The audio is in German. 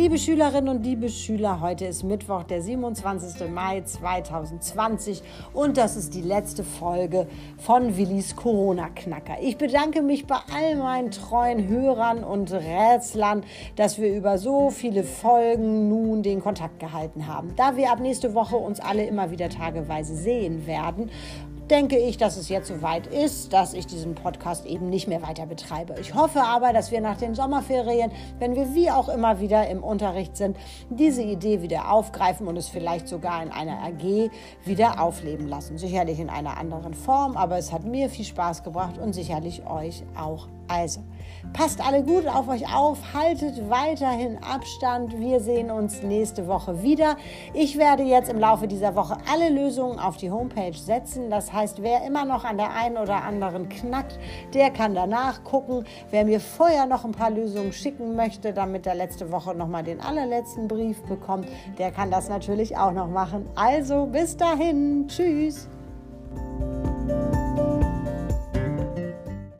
Liebe Schülerinnen und liebe Schüler, heute ist Mittwoch, der 27. Mai 2020 und das ist die letzte Folge von Willis Corona-Knacker. Ich bedanke mich bei all meinen treuen Hörern und Rätslern, dass wir über so viele Folgen nun den Kontakt gehalten haben. Da wir ab nächste Woche uns alle immer wieder tageweise sehen werden, denke ich, dass es jetzt soweit ist, dass ich diesen Podcast eben nicht mehr weiter betreibe. Ich hoffe aber, dass wir nach den Sommerferien, wenn wir wie auch immer wieder im Unterricht sind, diese Idee wieder aufgreifen und es vielleicht sogar in einer AG wieder aufleben lassen. Sicherlich in einer anderen Form, aber es hat mir viel Spaß gebracht und sicherlich euch auch. Also, passt alle gut auf euch auf, haltet weiterhin Abstand. Wir sehen uns nächste Woche wieder. Ich werde jetzt im Laufe dieser Woche alle Lösungen auf die Homepage setzen. Das heißt, wer immer noch an der einen oder anderen knackt, der kann danach gucken. Wer mir vorher noch ein paar Lösungen schicken möchte, damit er letzte Woche nochmal den allerletzten Brief bekommt, der kann das natürlich auch noch machen. Also bis dahin, tschüss.